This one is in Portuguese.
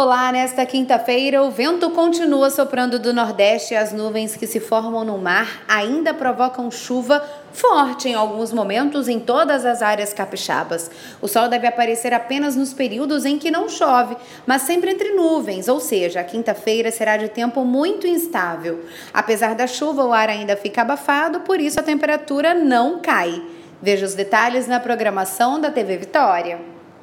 Olá, nesta quinta-feira o vento continua soprando do nordeste e as nuvens que se formam no mar ainda provocam chuva forte em alguns momentos em todas as áreas capixabas. O sol deve aparecer apenas nos períodos em que não chove, mas sempre entre nuvens, ou seja, a quinta-feira será de tempo muito instável. Apesar da chuva, o ar ainda fica abafado, por isso a temperatura não cai. Veja os detalhes na programação da TV Vitória.